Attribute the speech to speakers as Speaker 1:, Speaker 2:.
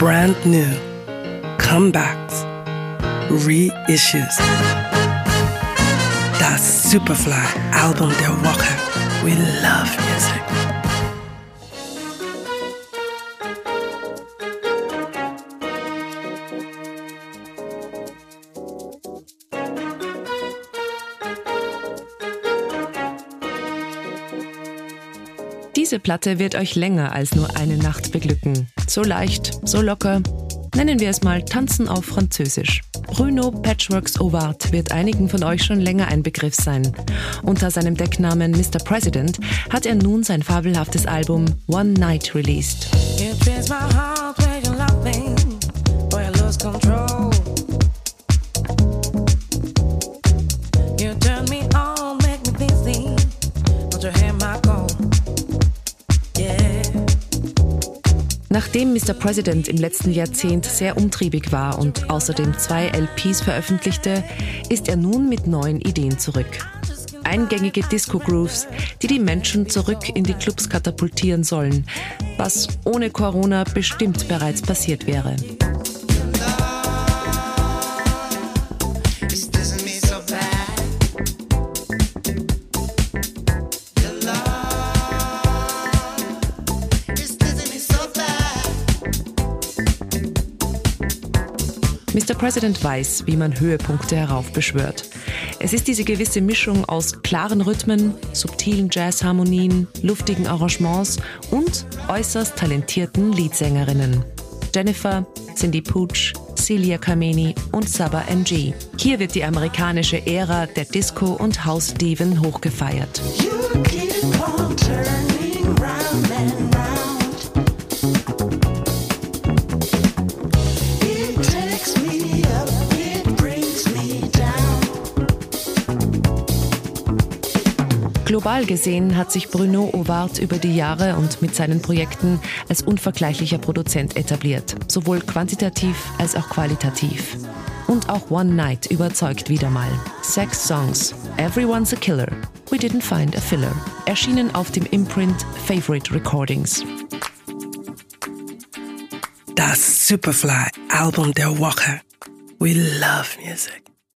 Speaker 1: brand new, comebacks, reissues. Das Superfly-Album der Woche. We love music.
Speaker 2: Diese Platte wird euch länger als nur eine Nacht beglücken. So leicht, so locker. Nennen wir es mal Tanzen auf Französisch. Bruno Patchworks Ovart wird einigen von euch schon länger ein Begriff sein. Unter seinem Decknamen Mr. President hat er nun sein fabelhaftes Album One Night released. Nachdem Mr. President im letzten Jahrzehnt sehr umtriebig war und außerdem zwei LPs veröffentlichte, ist er nun mit neuen Ideen zurück. Eingängige Disco-Grooves, die die Menschen zurück in die Clubs katapultieren sollen, was ohne Corona bestimmt bereits passiert wäre. Mr. President weiß, wie man Höhepunkte heraufbeschwört. Es ist diese gewisse Mischung aus klaren Rhythmen, subtilen Jazzharmonien, luftigen Arrangements und äußerst talentierten Leadsängerinnen. Jennifer, Cindy Pooch, Celia Kameni und Saba NG. Hier wird die amerikanische Ära der Disco- und House-Diven hochgefeiert. Global gesehen hat sich Bruno Ovart über die Jahre und mit seinen Projekten als unvergleichlicher Produzent etabliert, sowohl quantitativ als auch qualitativ. Und auch One Night überzeugt wieder mal. Sex Songs, Everyone's a Killer, We Didn't Find a Filler, erschienen auf dem Imprint Favorite Recordings.
Speaker 1: Das Superfly-Album der Woche. We love music.